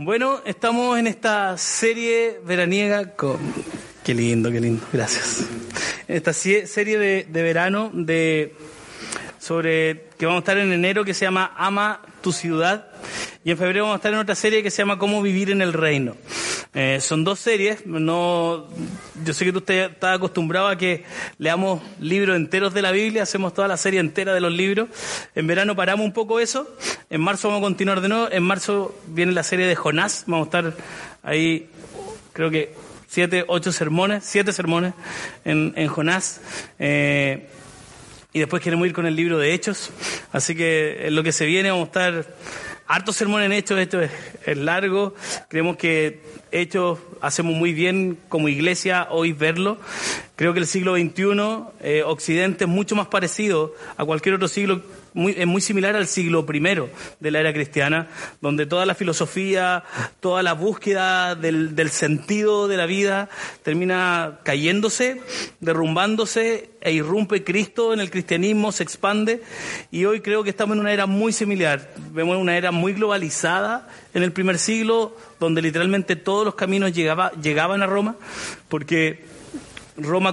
Bueno, estamos en esta serie veraniega con... Qué lindo, qué lindo, gracias. En esta serie de, verano de sobre que vamos a estar en enero que se llama Ama tu ciudad y en febrero vamos a estar en otra serie que se llama Cómo vivir en el reino. Eh, son dos series, no, yo sé que tú estás acostumbrado a que leamos libros enteros de la Biblia, hacemos toda la serie entera de los libros. En verano paramos un poco eso, en marzo vamos a continuar de nuevo, en marzo viene la serie de Jonás, vamos a estar ahí, creo que siete, ocho sermones, siete sermones en, en Jonás. Eh, y después queremos ir con el libro de Hechos, así que lo que se viene vamos a estar harto sermón en Hechos, esto es, largo, creemos que Hechos hacemos muy bien como iglesia hoy verlo. Creo que el siglo XXI, eh, Occidente, es mucho más parecido a cualquier otro siglo es muy similar al siglo I de la era cristiana, donde toda la filosofía, toda la búsqueda del, del sentido de la vida termina cayéndose, derrumbándose e irrumpe Cristo en el cristianismo, se expande y hoy creo que estamos en una era muy similar. Vemos una era muy globalizada en el primer siglo, donde literalmente todos los caminos llegaba, llegaban a Roma, porque Roma,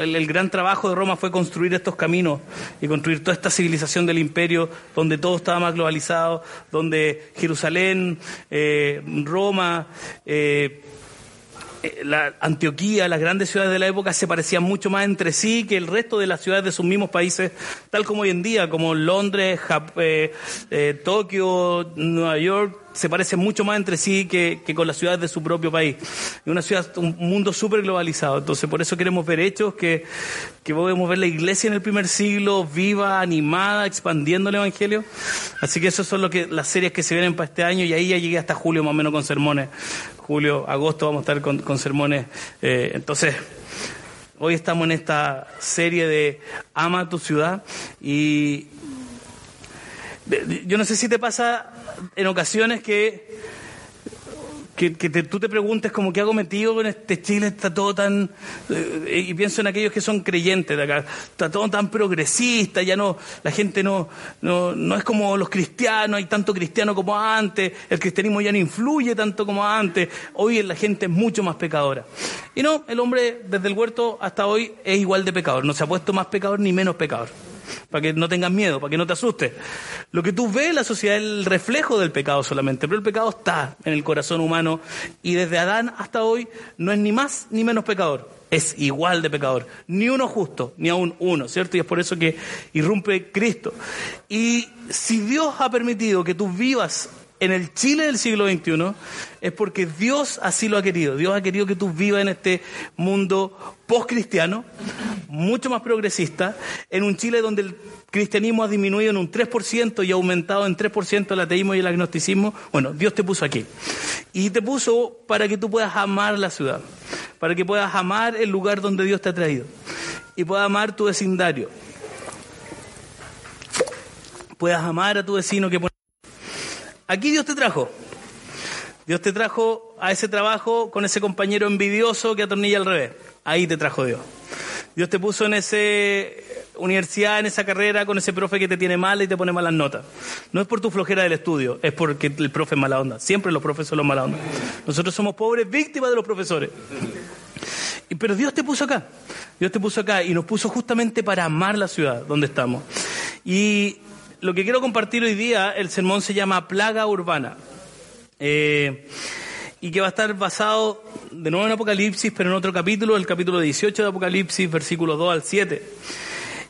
el, gran trabajo de Roma fue construir estos caminos y construir toda esta civilización del imperio donde todo estaba más globalizado, donde Jerusalén, eh, Roma, eh, eh, la Antioquía, las grandes ciudades de la época se parecían mucho más entre sí que el resto de las ciudades de sus mismos países, tal como hoy en día, como Londres, Tokio, Nueva York, se parecen mucho más entre sí que, con las ciudades de su propio país. Es una ciudad, un mundo súper globalizado. Entonces, por eso queremos ver hechos que, que podemos ver la iglesia en el primer siglo viva, animada, expandiendo el evangelio. Así que esas son lo que, las series que se vienen para este año y ahí ya llegué hasta julio más o menos con sermones. Julio, agosto vamos a estar con, sermones. Eh, entonces, hoy estamos en esta serie de Ama tu ciudad y yo no sé si te pasa en ocasiones que, que, tú te preguntes como qué hago metido en este Chile, está todo tan... Eh, y pienso en aquellos que son creyentes de acá, está todo tan progresista, ya no, la gente no, no, no es como los cristianos, hay tanto cristiano como antes, el cristianismo ya no influye tanto como antes, hoy la gente es mucho más pecadora. Y no, el hombre desde el huerto hasta hoy es igual de pecador, no se ha puesto más pecador ni menos pecador para que no tengas miedo, para que no te asustes. Lo que tú ves en la sociedad es el reflejo del pecado solamente, pero el pecado está en el corazón humano y desde Adán hasta hoy no es ni más ni menos pecador, es igual de pecador, ni uno justo, ni aún uno, ¿cierto? Y es por eso que irrumpe Cristo. Y si Dios ha permitido que tú vivas en el Chile del siglo XXI es porque Dios así lo ha querido. Dios ha querido que tú vivas en este mundo post-cristiano, mucho más progresista, en un Chile donde el cristianismo ha disminuido en un 3% y ha aumentado en 3% el ateísmo y el agnosticismo. Bueno, Dios te puso aquí. Y te puso para que tú puedas amar la ciudad, para que puedas amar el lugar donde Dios te ha traído y puedas amar tu vecindario. Puedas amar a tu vecino que Aquí Dios te trajo. Dios te trajo a ese trabajo con ese compañero envidioso que atornilla al revés. Ahí te trajo Dios. Dios te puso en esa universidad, en esa carrera, con ese profe que te tiene mal y te pone malas notas. No es por tu flojera del estudio, es porque el profe es mala onda. Siempre los profes son los mala onda. Nosotros somos pobres víctimas de los profesores. Pero Dios te puso acá. Dios te puso acá y nos puso justamente para amar la ciudad donde estamos. Y lo que quiero compartir hoy día, el sermón se llama Plaga Urbana. Eh, y que va a estar basado de nuevo en Apocalipsis, pero en otro capítulo, el capítulo 18 de Apocalipsis, versículos 2 al 7.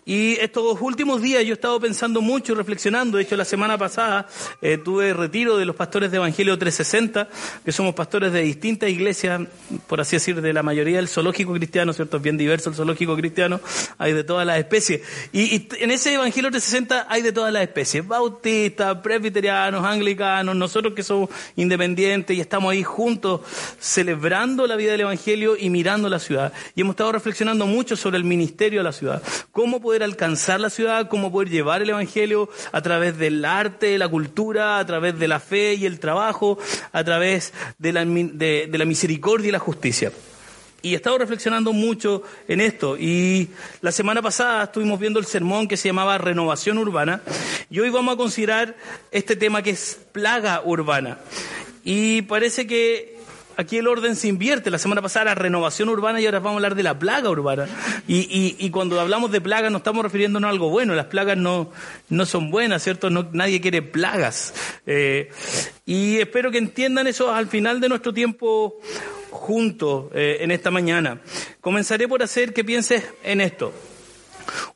Y estos últimos días yo he estado pensando mucho y reflexionando. De hecho, la semana pasada eh, tuve retiro de los pastores de Evangelio 360, que somos pastores de distintas iglesias, por así decir, de la mayoría del zoológico cristiano, ¿cierto? Bien diverso el zoológico cristiano, hay de todas las especies. Y, y en ese Evangelio 360 hay de todas las especies, bautistas, presbiterianos, anglicanos, nosotros que somos independientes y estamos ahí juntos celebrando la vida del Evangelio y mirando la ciudad. Y hemos estado reflexionando mucho sobre el ministerio de la ciudad, cómo poder alcanzar la ciudad, cómo poder llevar el Evangelio a través del arte, la cultura, a través de la fe y el trabajo, a través de la, de, de la misericordia y la justicia. Y he estado reflexionando mucho en esto. Y la semana pasada estuvimos viendo el sermón que se llamaba Renovación Urbana. Y hoy vamos a considerar este tema que es plaga urbana. Y parece que aquí el orden se invierte. La semana pasada era renovación urbana y ahora vamos a hablar de la plaga urbana. Y cuando hablamos de plagas no estamos refiriéndonos a algo bueno. Las plagas no, no son buenas, ¿cierto? No, nadie quiere plagas. Eh, y espero que entiendan eso al final de nuestro tiempo juntos eh, en esta mañana. Comenzaré por hacer que pienses en esto.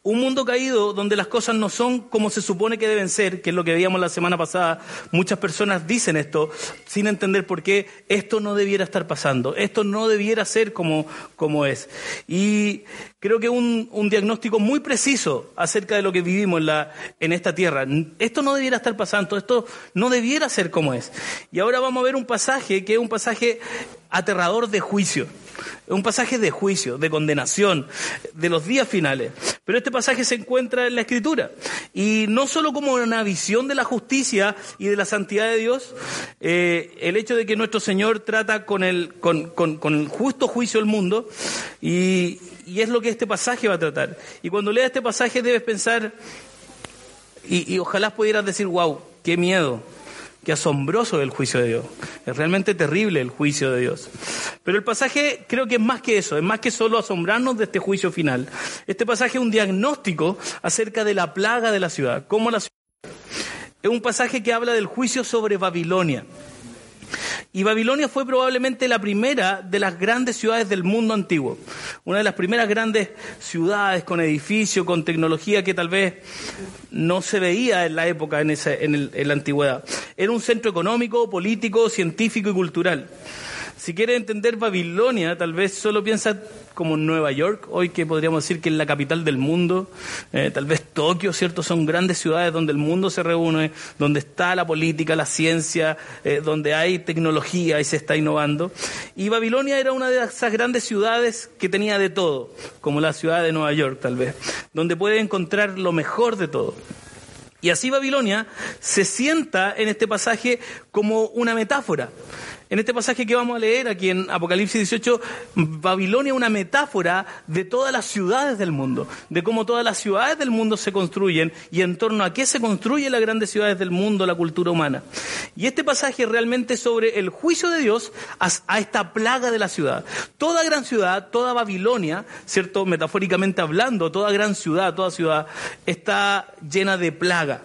Un mundo caído donde las cosas no son como se supone que deben ser, que es lo que veíamos la semana pasada. Muchas personas dicen esto sin entender por qué esto no debiera estar pasando, esto no debiera ser como, como es. Y creo que un, un diagnóstico muy preciso acerca de lo que vivimos en, la, en esta tierra. Esto no debiera estar pasando, esto no debiera ser como es. Y ahora vamos a ver un pasaje que es un pasaje aterrador de juicio. Un pasaje de juicio, de condenación, de los días finales. Pero este pasaje se encuentra en la Escritura. Y no solo como una visión de la justicia y de la santidad de Dios, eh, el hecho de que nuestro Señor trata con el, con, con, el justo juicio del mundo, y, y, es lo que este pasaje va a tratar. Y cuando leas este pasaje debes pensar, y, ojalá pudieras decir, wow, qué miedo Qué asombroso el juicio de Dios. Es realmente terrible el juicio de Dios. Pero el pasaje creo que es más que eso, es más que solo asombrarnos de este juicio final. Este pasaje es un diagnóstico acerca de la plaga de la ciudad, cómo la ciudad. Es un pasaje que habla del juicio sobre Babilonia. Y Babilonia fue probablemente la primera de las grandes ciudades del mundo antiguo. Una de las primeras grandes ciudades con edificios, con tecnología que tal vez no se veía en la época, en, en, el, en la antigüedad. Era un centro económico, político, científico y cultural. Si quieres entender Babilonia, tal vez solo piensa como Nueva York, hoy que podríamos decir que es la capital del mundo, eh, tal vez Tokio, ¿cierto? Son grandes ciudades donde el mundo se reúne, donde está la política, la ciencia, eh, donde hay tecnología y se está innovando. Y Babilonia era una de esas grandes ciudades que tenía de todo, como la ciudad de Nueva York, tal vez, donde puede encontrar lo mejor de todo. Y así Babilonia se sienta en este pasaje como una metáfora. En este pasaje que vamos a leer aquí en Apocalipsis 18, Babilonia es una metáfora de todas las ciudades del mundo, de cómo todas las ciudades del mundo se construyen y en torno a qué se construyen las grandes ciudades del mundo, la cultura humana. Y este pasaje es realmente sobre el juicio de Dios a esta plaga de la ciudad. Toda gran ciudad, toda Babilonia, ¿cierto? Metafóricamente hablando, toda gran ciudad, toda ciudad está llena de plaga.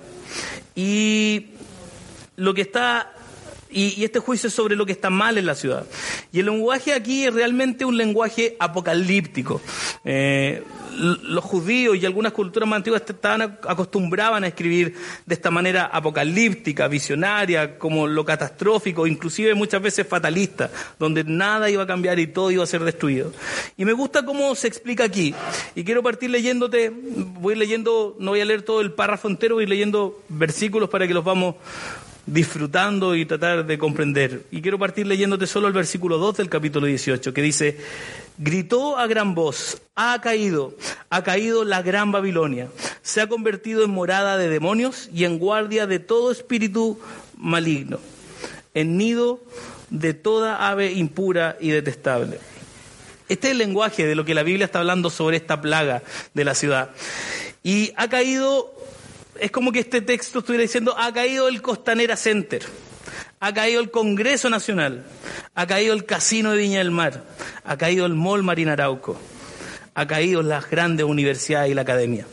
Y lo que está y, este juicio es sobre lo que está mal en la ciudad. Y el lenguaje aquí es realmente un lenguaje apocalíptico. Eh, los judíos y algunas culturas más antiguas estaban acostumbraban a escribir de esta manera apocalíptica, visionaria, como lo catastrófico, inclusive muchas veces fatalista, donde nada iba a cambiar y todo iba a ser destruido. Y me gusta cómo se explica aquí. Y quiero partir leyéndote, voy leyendo, no voy a leer todo el párrafo entero, voy leyendo versículos para que los vamos disfrutando y tratar de comprender. Y quiero partir leyéndote solo el versículo 2 del capítulo 18, que dice, gritó a gran voz, ha caído, ha caído la gran Babilonia, se ha convertido en morada de demonios y en guardia de todo espíritu maligno, en nido de toda ave impura y detestable. Este es el lenguaje de lo que la Biblia está hablando sobre esta plaga de la ciudad. Y ha caído es como que este texto estuviera diciendo, ha caído el Costanera Center, ha caído el Congreso Nacional, ha caído el Casino de Viña del Mar, ha caído el Mall Marinarauco, ha caído las grandes universidades y la academia.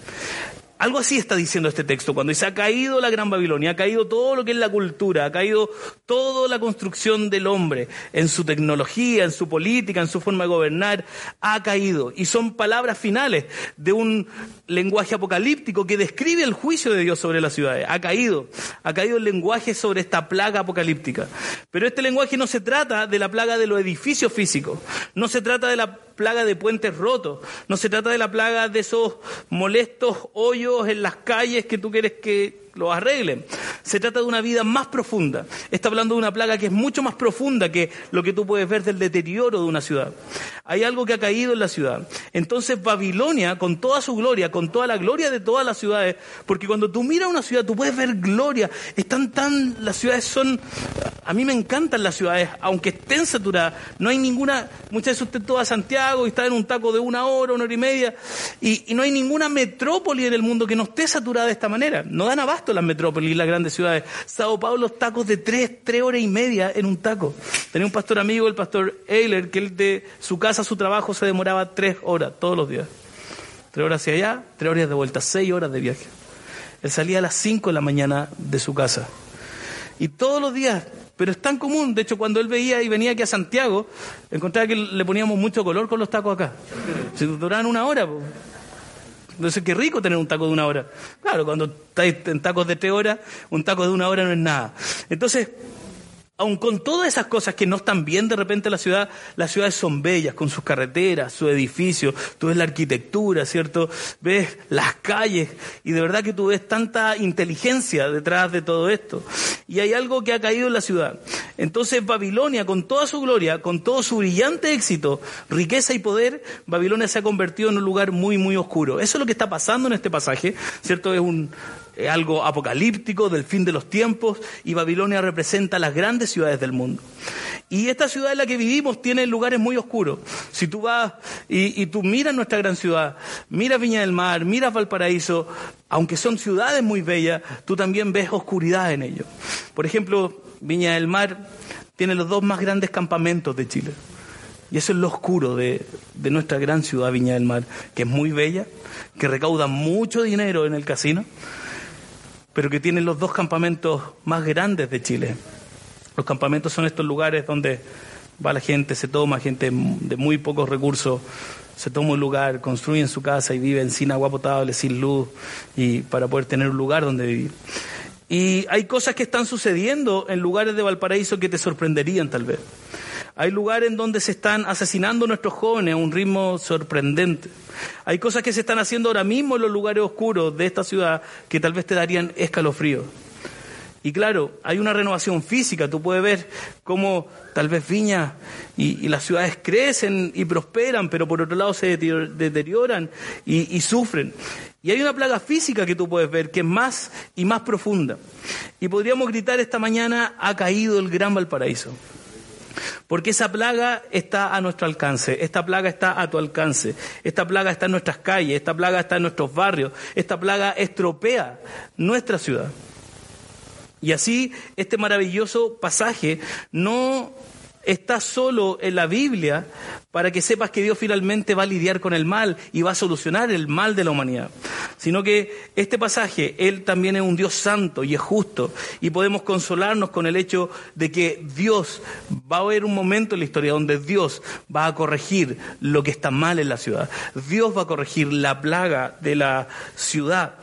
Algo así está diciendo este texto, cuando dice, ha caído la gran Babilonia, ha caído todo lo que es la cultura, ha caído toda la construcción del hombre, en su tecnología, en su política, en su forma de gobernar, ha caído. Y son palabras finales de un lenguaje apocalíptico que describe el juicio de Dios sobre las ciudades. Ha caído, ha caído el lenguaje sobre esta plaga apocalíptica. Pero este lenguaje no se trata de la plaga de los edificios físicos, no se trata de la plaga de puentes rotos, no se trata de la plaga de esos molestos hoyos en las calles que tú quieres que lo arreglen. Se trata de una vida más profunda. Está hablando de una plaga que es mucho más profunda que lo que tú puedes ver del deterioro de una ciudad. Hay algo que ha caído en la ciudad. Entonces Babilonia, con toda su gloria, con toda la gloria de todas las ciudades, porque cuando tú miras una ciudad, tú puedes ver gloria. Están tan, las ciudades son, a mí me encantan las ciudades, aunque estén saturadas. No hay ninguna, muchas veces usted toda Santiago y está en un taco de una hora, una hora y media, y, no hay ninguna metrópoli en el mundo que no esté saturada de esta manera. No dan abasto las metrópolis, las grandes ciudades. Sao Paulo, tacos de tres, tres horas y media en un taco. Tenía un pastor amigo, el pastor Eiler, que él de su casa a su trabajo se demoraba tres horas todos los días. Tres horas hacia allá, tres horas de vuelta, seis horas de viaje. Él salía a las cinco de la mañana de su casa. Y todos los días, pero es tan común, de hecho cuando él veía y venía aquí a Santiago, encontraba que le poníamos mucho color con los tacos acá. Se duraban una hora. Entonces, qué rico tener un taco de una hora. Claro, cuando estáis en tacos de tres horas, un taco de una hora no es nada. Entonces, aun con todas esas cosas que no están bien de repente en la ciudad, las ciudades son bellas, con sus carreteras, sus edificios, tú ves la arquitectura, ¿cierto? Ves las calles y de verdad que tú ves tanta inteligencia detrás de todo esto. Y hay algo que ha caído en la ciudad. Entonces Babilonia, con toda su gloria, con todo su brillante éxito, riqueza y poder, Babilonia se ha convertido en un lugar muy, muy oscuro. Eso es lo que está pasando en este pasaje, ¿cierto? Es un, algo apocalíptico del fin de los tiempos y Babilonia representa las grandes ciudades del mundo. Y esta ciudad en la que vivimos tiene lugares muy oscuros. Si tú vas y, y tú miras nuestra gran ciudad, miras Viña del Mar, miras Valparaíso, aunque son ciudades muy bellas, tú también ves oscuridad en ellos. Por ejemplo, Viña del Mar tiene los dos más grandes campamentos de Chile. Y eso es lo oscuro de, de, nuestra gran ciudad Viña del Mar, que es muy bella, que recauda mucho dinero en el casino, pero que tiene los dos campamentos más grandes de Chile. Los campamentos son estos lugares donde va la gente, se toma, gente de muy pocos recursos, se toma un lugar, construyen su casa y viven sin agua potable, sin luz, y para poder tener un lugar donde vivir. Y hay cosas que están sucediendo en lugares de Valparaíso que te sorprenderían tal vez. Hay lugares en donde se están asesinando nuestros jóvenes a un ritmo sorprendente. Hay cosas que se están haciendo ahora mismo en los lugares oscuros de esta ciudad que tal vez te darían escalofrío. Y claro, hay una renovación física. Tú puedes ver cómo tal vez Viña y, las ciudades crecen y prosperan, pero por otro lado se deterioran y, y sufren. Y hay una plaga física que tú puedes ver que es más y más profunda. Y podríamos gritar esta mañana, ha caído el gran Valparaíso. Porque esa plaga está a nuestro alcance, esta plaga está a tu alcance, esta plaga está en nuestras calles, esta plaga está en nuestros barrios, esta plaga estropea nuestra ciudad. Y así este maravilloso pasaje no está solo en la Biblia para que sepas que Dios finalmente va a lidiar con el mal y va a solucionar el mal de la humanidad, sino que este pasaje, Él también es un Dios santo y es justo y podemos consolarnos con el hecho de que Dios va a haber un momento en la historia donde Dios va a corregir lo que está mal en la ciudad, Dios va a corregir la plaga de la ciudad,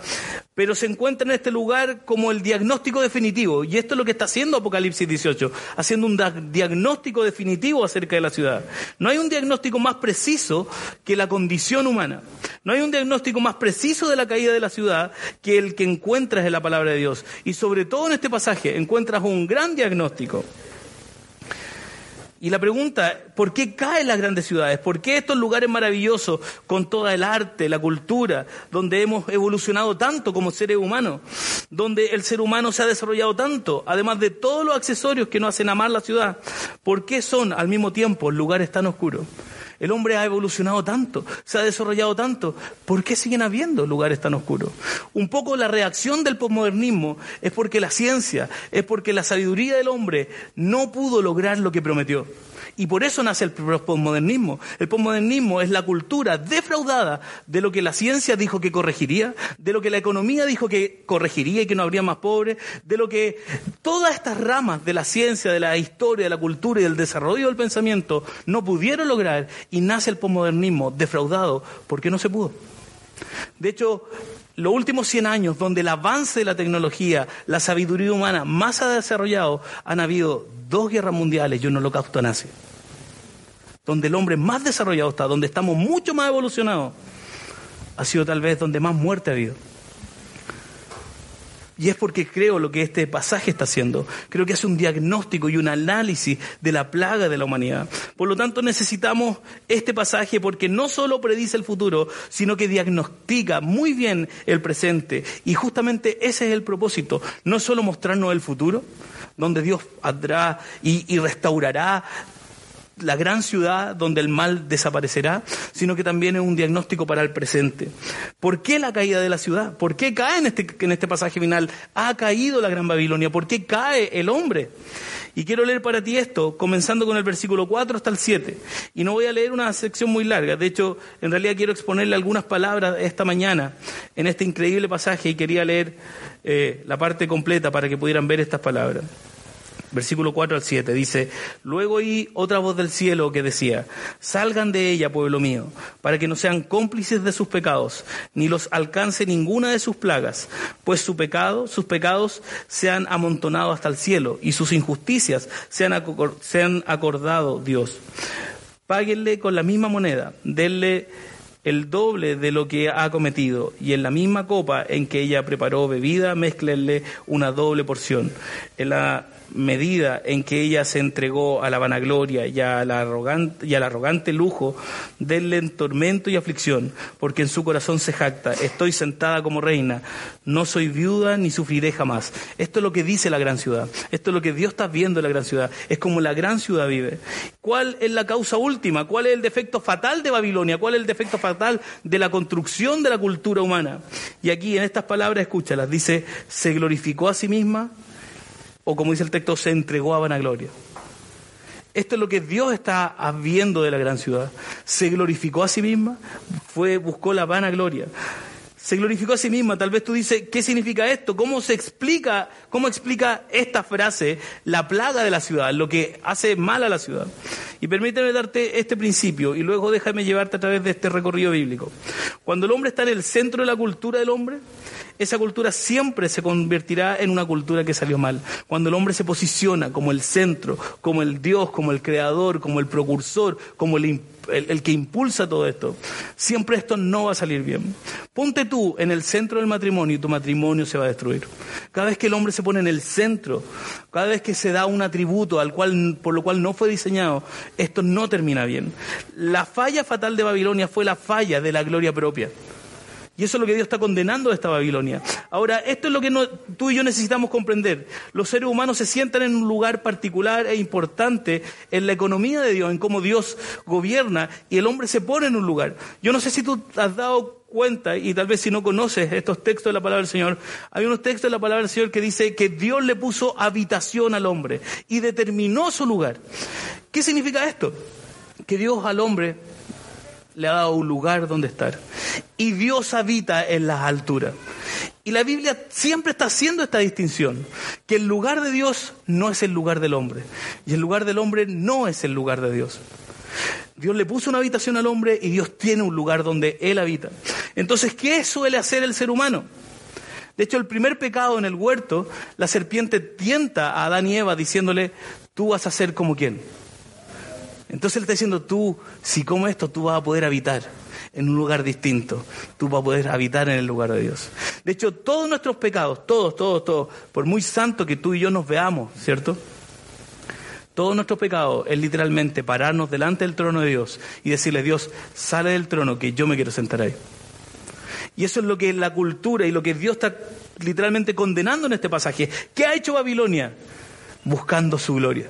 pero se encuentra en este lugar como el diagnóstico definitivo y esto es lo que está haciendo Apocalipsis 18, haciendo un diagnóstico definitivo acerca de la ciudad. No hay un diagnóstico más preciso que la condición humana. No hay un diagnóstico más preciso de la caída de la ciudad que el que encuentras en la palabra de Dios. Y sobre todo en este pasaje encuentras un gran diagnóstico. Y la pregunta, ¿por qué caen las grandes ciudades? ¿Por qué estos lugares maravillosos con toda el arte, la cultura, donde hemos evolucionado tanto como seres humanos, donde el ser humano se ha desarrollado tanto, además de todos los accesorios que nos hacen amar la ciudad, ¿por qué son al mismo tiempo lugares tan oscuros? El hombre ha evolucionado tanto, se ha desarrollado tanto. ¿Por qué siguen habiendo lugares tan oscuros? Un poco la reacción del posmodernismo es porque la ciencia, es porque la sabiduría del hombre no pudo lograr lo que prometió. Y por eso nace el posmodernismo. El posmodernismo es la cultura defraudada de lo que la ciencia dijo que corregiría, de lo que la economía dijo que corregiría y que no habría más pobres, de lo que todas estas ramas de la ciencia, de la historia, de la cultura y del desarrollo del pensamiento no pudieron lograr y nace el posmodernismo defraudado porque no se pudo. De hecho, los últimos 100 años, donde el avance de la tecnología, la sabiduría humana más ha desarrollado, han habido dos guerras mundiales y un holocausto nazi donde el hombre más desarrollado está, donde estamos mucho más evolucionados, ha sido tal vez donde más muerte ha habido. Y es porque creo lo que este pasaje está haciendo. Creo que hace un diagnóstico y un análisis de la plaga de la humanidad. Por lo tanto, necesitamos este pasaje porque no solo predice el futuro, sino que diagnostica muy bien el presente. Y justamente ese es el propósito. No solo mostrarnos el futuro, donde Dios andrá y, y restaurará la gran ciudad donde el mal desaparecerá, sino que también es un diagnóstico para el presente. ¿Por qué la caída de la ciudad? ¿Por qué cae en este, en este pasaje final? Ha caído la gran Babilonia. ¿Por qué cae el hombre? Y quiero leer para ti esto, comenzando con el versículo 4 hasta el 7. Y no voy a leer una sección muy larga. De hecho, en realidad quiero exponerle algunas palabras esta mañana en este increíble pasaje y quería leer eh, la parte completa para que pudieran ver estas palabras versículo 4 al 7, dice, luego oí otra voz del cielo que decía, salgan de ella, pueblo mío, para que no sean cómplices de sus pecados, ni los alcance ninguna de sus plagas, pues su pecado, sus pecados se han amontonado hasta el cielo, y sus injusticias se han, se han acordado Dios. Páguenle con la misma moneda, denle el doble de lo que ha cometido, y en la misma copa en que ella preparó bebida, mezclenle una doble porción. En la medida en que ella se entregó a la vanagloria y, al arrogante, y al arrogante lujo, denle tormento y aflicción, porque en su corazón se jacta, estoy sentada como reina, no soy viuda ni sufriré jamás. Esto es lo que dice la gran ciudad, esto es lo que Dios está viendo en la gran ciudad, es como la gran ciudad vive. ¿Cuál es la causa última? ¿Cuál es el defecto fatal de Babilonia? ¿Cuál es el defecto fatal de la construcción de la cultura humana? Y aquí en estas palabras, escúchalas, dice, se glorificó a sí misma o como dice el texto, se entregó a vanagloria. Esto es lo que Dios está viendo de la gran ciudad. Se glorificó a sí misma, fue, buscó la vanagloria. Se glorificó a sí misma. Tal vez tú dices, ¿qué significa esto? ¿Cómo se explica, cómo explica esta frase la plaga de la ciudad, lo que hace mal a la ciudad? Y permíteme darte este principio y luego déjame llevarte a través de este recorrido bíblico. Cuando el hombre está en el centro de la cultura del hombre, esa cultura siempre se convertirá en una cultura que salió mal. Cuando el hombre se posiciona como el centro, como el Dios, como el creador, como el precursor, como el, el, que impulsa todo esto, siempre esto no va a salir bien. Ponte tú en el centro del matrimonio y tu matrimonio se va a destruir. Cada vez que el hombre se pone en el centro, cada vez que se da un atributo al cual, por lo cual no fue diseñado, esto no termina bien. La falla fatal de Babilonia fue la falla de la gloria propia. Y eso es lo que Dios está condenando a esta Babilonia. Ahora, esto es lo que tú y yo necesitamos comprender. Los seres humanos se sientan en un lugar particular e importante en la economía de Dios, en cómo Dios gobierna, y el hombre se pone en un lugar. Yo no sé si tú has dado cuenta, y tal vez si no conoces estos textos de la palabra del Señor, hay unos textos de la palabra del Señor que dice que Dios le puso habitación al hombre y determinó su lugar. ¿Qué significa esto? Que Dios al hombre le ha dado un lugar donde estar. Y Dios habita en las alturas. Y la Biblia siempre está haciendo esta distinción, que el lugar de Dios no es el lugar del hombre, y el lugar del hombre no es el lugar de Dios. Dios le puso una habitación al hombre y Dios tiene un lugar donde Él habita. Entonces, ¿qué suele hacer el ser humano? De hecho, el primer pecado en el huerto, la serpiente tienta a Adán y Eva diciéndole, tú vas a ser como quién entonces él está diciendo, tú, si como esto, tú vas a poder habitar en un lugar distinto. Tú vas a poder habitar en el lugar de Dios. De hecho, todos nuestros pecados, todos, todos, todos, por muy santo que tú y yo nos veamos, ¿cierto? Todos nuestros pecados es literalmente pararnos delante del trono de Dios y decirle, Dios, sale del trono que yo me quiero sentar ahí. Y eso es lo que la cultura y lo que Dios está literalmente condenando en este pasaje. ¿Qué ha hecho Babilonia? Buscando su gloria.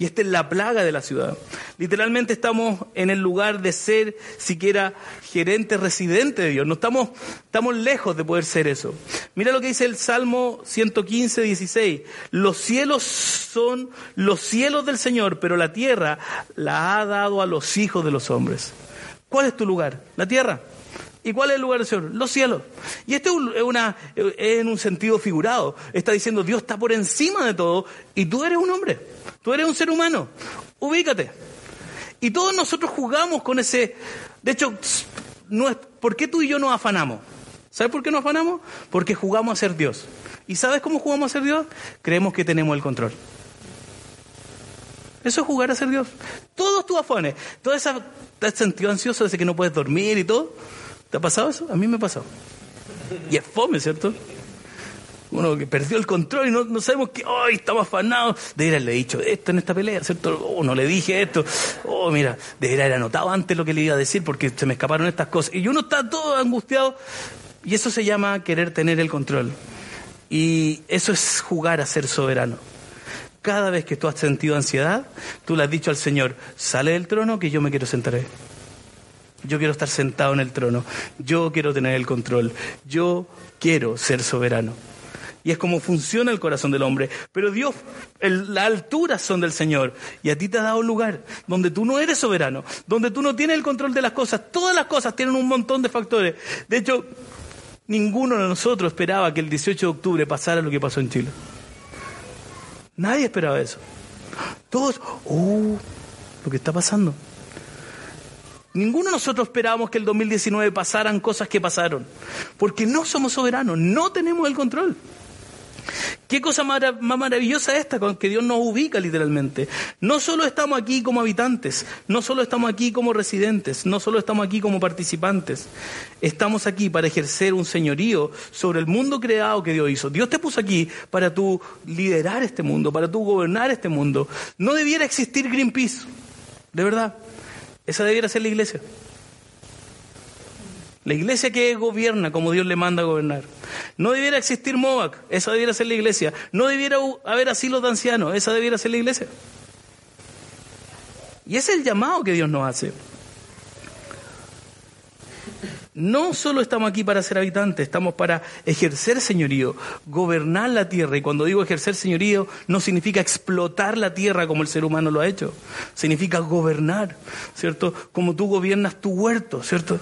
Y esta es la plaga de la ciudad. Literalmente estamos en el lugar de ser siquiera gerente residente de Dios. No estamos, estamos lejos de poder ser eso. Mira lo que dice el Salmo 115, 16. Los cielos son los cielos del Señor, pero la tierra la ha dado a los hijos de los hombres. ¿Cuál es tu lugar? La tierra. ¿Y cuál es el lugar del Señor? Los cielos. Y esto es, una, es en un sentido figurado. Está diciendo Dios está por encima de todo y tú eres un hombre. Tú eres un ser humano. Ubícate. Y todos nosotros jugamos con ese... De hecho, ¿por qué tú y yo nos afanamos? ¿Sabes por qué nos afanamos? Porque jugamos a ser Dios. ¿Y sabes cómo jugamos a ser Dios? Creemos que tenemos el control. Eso es jugar a ser Dios. Todos tus afanes, todo ese sentido ansioso de que no puedes dormir y todo, ¿Te ha pasado eso? A mí me ha pasado. Y es fome, ¿cierto? Uno que perdió el control y no, sabemos que, ¡ay, estamos afanados! De haberle dicho esto en esta pelea, ¿cierto? Oh, no le dije esto. Oh, mira, debería haber anotado antes lo que le iba a decir porque se me escaparon estas cosas. Y uno está todo angustiado. Y eso se llama querer tener el control. Y eso es jugar a ser soberano. Cada vez que tú has sentido ansiedad, tú le has dicho al Señor, sale del trono que yo me quiero sentar ahí. Yo quiero estar sentado en el trono. Yo quiero tener el control. Yo quiero ser soberano. Y es como funciona el corazón del hombre. Pero Dios, las alturas son del Señor. Y a ti te ha dado un lugar donde tú no eres soberano, donde tú no tienes el control de las cosas. Todas las cosas tienen un montón de factores. De hecho, ninguno de nosotros esperaba que el 18 de octubre pasara lo que pasó en Chile. Nadie esperaba eso. Todos, oh, lo que está pasando. Ninguno de nosotros esperábamos que el 2019 pasaran cosas que pasaron, porque no somos soberanos, no tenemos el control. Qué cosa más maravillosa esta con que Dios nos ubica literalmente. No solo estamos aquí como habitantes, no solo estamos aquí como residentes, no solo estamos aquí como participantes, estamos aquí para ejercer un señorío sobre el mundo creado que Dios hizo. Dios te puso aquí para tú liderar este mundo, para tú gobernar este mundo. No debiera existir Greenpeace, de verdad. Esa debiera ser la iglesia. La iglesia que gobierna como Dios le manda a gobernar. No debiera existir MOVAC, esa debiera ser la iglesia. No debiera haber asilos de ancianos, esa debiera ser la iglesia. Y ese es el llamado que Dios nos hace. No solo estamos aquí para ser habitantes, estamos para ejercer señorío, gobernar la tierra. Y cuando digo ejercer señorío, no significa explotar la tierra como el ser humano lo ha hecho. Significa gobernar, ¿cierto? Como tú gobiernas tu huerto, ¿cierto?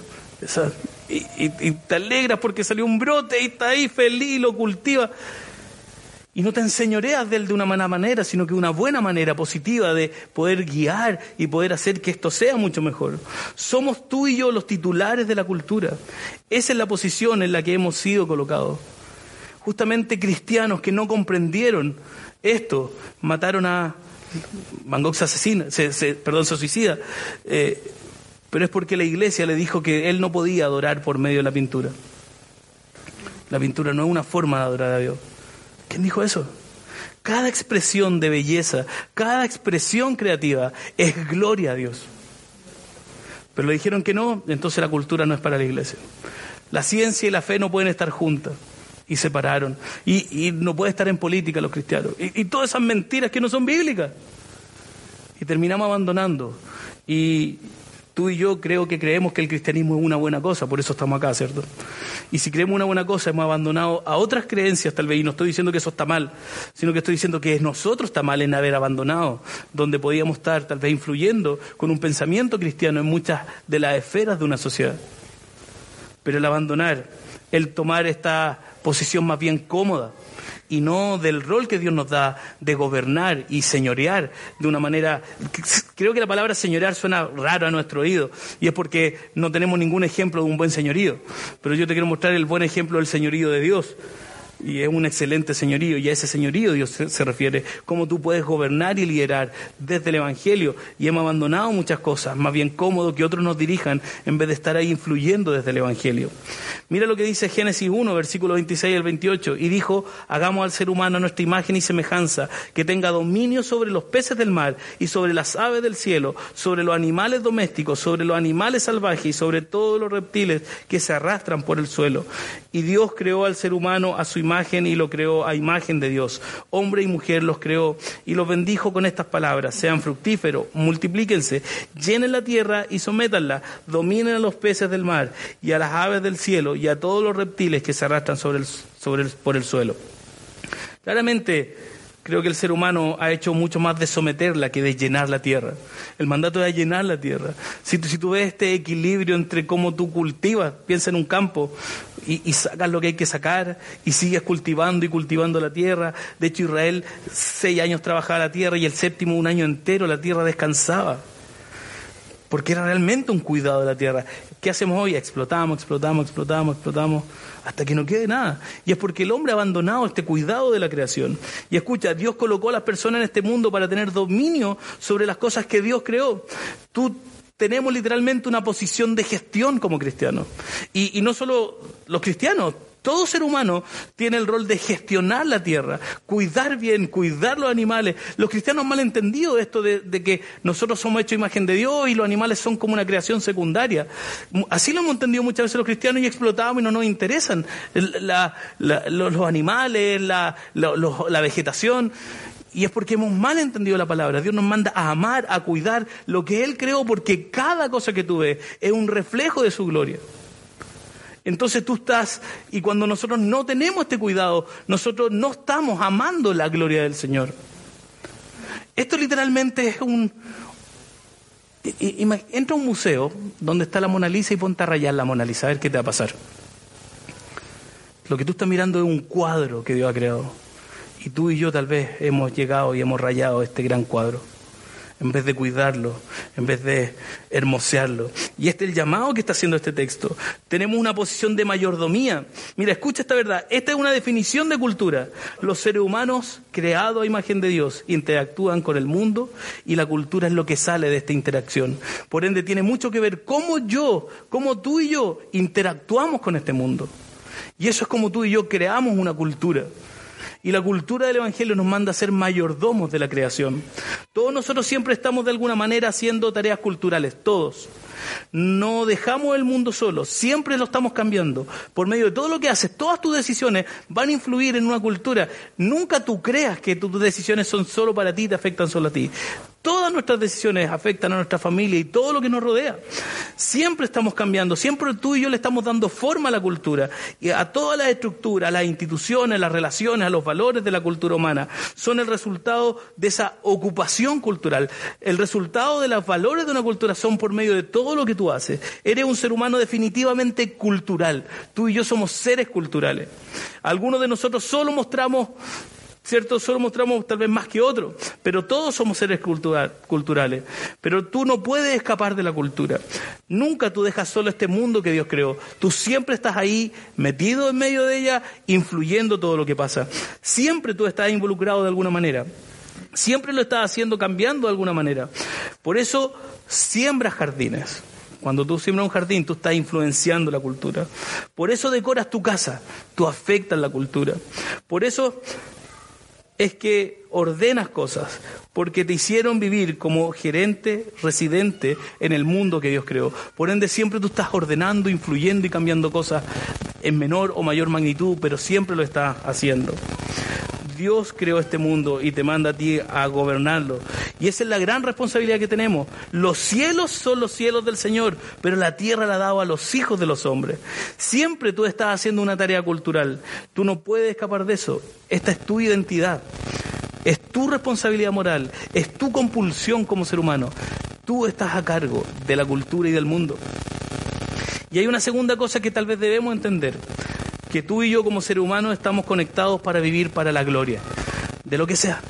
Y, te alegras porque salió un brote y está ahí feliz, lo cultiva. Y no te enseñoreas de él de una mala manera, sino que una buena manera positiva de poder guiar y poder hacer que esto sea mucho mejor. Somos tú y yo los titulares de la cultura. Esa es la posición en la que hemos sido colocados. Justamente cristianos que no comprendieron esto, mataron a Van se asesina, perdón, se suicida. Eh, pero es porque la iglesia le dijo que él no podía adorar por medio de la pintura. La pintura no es una forma de adorar a Dios. ¿Quién dijo eso? Cada expresión de belleza, cada expresión creativa es gloria a Dios. Pero le dijeron que no, entonces la cultura no es para la iglesia. La ciencia y la fe no pueden estar juntas. Y separaron. Y, no puede estar en política los cristianos. Y, y todas esas mentiras que no son bíblicas. Y terminamos abandonando. Y, Tú y yo creo que creemos que el cristianismo es una buena cosa, por eso estamos acá, ¿cierto? Y si creemos una buena cosa, hemos abandonado a otras creencias tal vez, y no estoy diciendo que eso está mal, sino que estoy diciendo que nosotros está mal en haber abandonado, donde podíamos estar tal vez influyendo con un pensamiento cristiano en muchas de las esferas de una sociedad. Pero el abandonar, el tomar esta posición más bien cómoda, y no del rol que Dios nos da de gobernar y señorear de una manera... Creo que la palabra señorear suena raro a nuestro oído y es porque no tenemos ningún ejemplo de un buen señorío. Pero yo te quiero mostrar el buen ejemplo del señorío de Dios y es un excelente señorío, y a ese señorío Dios se, refiere, cómo tú puedes gobernar y liderar desde el Evangelio, y hemos abandonado muchas cosas, más bien cómodo que otros nos dirijan en vez de estar ahí influyendo desde el Evangelio. Mira lo que dice Génesis 1, versículo 26 al 28, y dijo, hagamos al ser humano nuestra imagen y semejanza, que tenga dominio sobre los peces del mar, y sobre las aves del cielo, sobre los animales domésticos, sobre los animales salvajes, y sobre todos los reptiles que se arrastran por el suelo. Y Dios creó al ser humano a su imagen y lo creó a imagen de Dios. Hombre y mujer los creó y los bendijo con estas palabras. Sean fructíferos, multiplíquense, llenen la tierra y sométanla, dominen a los peces del mar y a las aves del cielo y a todos los reptiles que se arrastran sobre el, sobre el, por el suelo. Claramente, creo que el ser humano ha hecho mucho más de someterla que de llenar la tierra. El mandato es llenar la tierra. Si, si tú ves este equilibrio entre cómo tú cultivas, piensa en un campo y, sacas lo que hay que sacar y sigues cultivando y cultivando la tierra. De hecho, Israel seis años trabajaba la tierra y el séptimo un año entero la tierra descansaba. Porque era realmente un cuidado de la tierra. ¿Qué hacemos hoy? Explotamos, explotamos, explotamos, explotamos hasta que no quede nada. Y es porque el hombre ha abandonado este cuidado de la creación. Y escucha, Dios colocó a las personas en este mundo para tener dominio sobre las cosas que Dios creó. Tú tenemos literalmente una posición de gestión como cristianos. Y, y no solo los cristianos, todo ser humano tiene el rol de gestionar la tierra, cuidar bien, cuidar los animales. Los cristianos han malentendido esto de, que nosotros somos hechos imagen de Dios y los animales son como una creación secundaria. Así lo hemos entendido muchas veces los cristianos y explotamos y no nos interesan la, los, animales, la, la vegetación. Y es porque hemos mal entendido la palabra. Dios nos manda a amar, a cuidar lo que Él creó, porque cada cosa que tú ves es un reflejo de su gloria. Entonces tú estás, y cuando nosotros no tenemos este cuidado, nosotros no estamos amando la gloria del Señor. Esto literalmente es un... Entra a un museo donde está la Mona Lisa y ponte a rayar la Mona Lisa, a ver qué te va a pasar. Lo que tú estás mirando es un cuadro que Dios ha creado. Y tú y yo tal vez hemos llegado y hemos rayado este gran cuadro en vez de cuidarlo, en vez de hermosearlo. Y este es el llamado que está haciendo este texto. Tenemos una posición de mayordomía. Mira, escucha esta verdad. Esta es una definición de cultura. Los seres humanos, creados a imagen de Dios, interactúan con el mundo y la cultura es lo que sale de esta interacción. Por ende, tiene mucho que ver cómo yo, cómo tú y yo interactuamos con este mundo. Y eso es como tú y yo creamos una cultura. Y la cultura del Evangelio nos manda a ser mayordomos de la creación. Todos nosotros siempre estamos de alguna manera haciendo tareas culturales, todos. No dejamos el mundo solo, siempre lo estamos cambiando. Por medio de todo lo que haces, todas tus decisiones van a influir en una cultura. Nunca tú creas que tus decisiones son solo para ti, te afectan solo a ti. Todas nuestras decisiones afectan a nuestra familia y todo lo que nos rodea. Siempre estamos cambiando, siempre tú y yo le estamos dando forma a la cultura y a todas las estructuras, a las instituciones, a las relaciones, a los valores de la cultura humana. Son el resultado de esa ocupación cultural. El resultado de los valores de una cultura son por medio de todo lo que tú haces. Eres un ser humano definitivamente cultural. Tú y yo somos seres culturales. Algunos de nosotros solo mostramos ¿cierto? Solo mostramos tal vez más que otros, pero todos somos seres cultural, culturales. Pero tú no puedes escapar de la cultura. Nunca tú dejas solo este mundo que Dios creó. Tú siempre estás ahí, metido en medio de ella, influyendo todo lo que pasa. Siempre tú estás involucrado de alguna manera. Siempre lo estás haciendo cambiando de alguna manera. Por eso siembras jardines. Cuando tú siembras un jardín, tú estás influenciando la cultura. Por eso decoras tu casa, tú afectas la cultura. Por eso es que ordenas cosas, porque te hicieron vivir como gerente, residente en el mundo que Dios creó. Por ende, siempre tú estás ordenando, influyendo y cambiando cosas en menor o mayor magnitud, pero siempre lo estás haciendo. Dios creó este mundo y te manda a ti a gobernarlo. Y esa es la gran responsabilidad que tenemos. Los cielos son los cielos del Señor, pero la tierra la ha dado a los hijos de los hombres. Siempre tú estás haciendo una tarea cultural. Tú no puedes escapar de eso. Esta es tu identidad. Es tu responsabilidad moral. Es tu compulsión como ser humano. Tú estás a cargo de la cultura y del mundo. Y hay una segunda cosa que tal vez debemos entender que tú y yo como ser humano estamos conectados para vivir para la gloria, de lo que sea,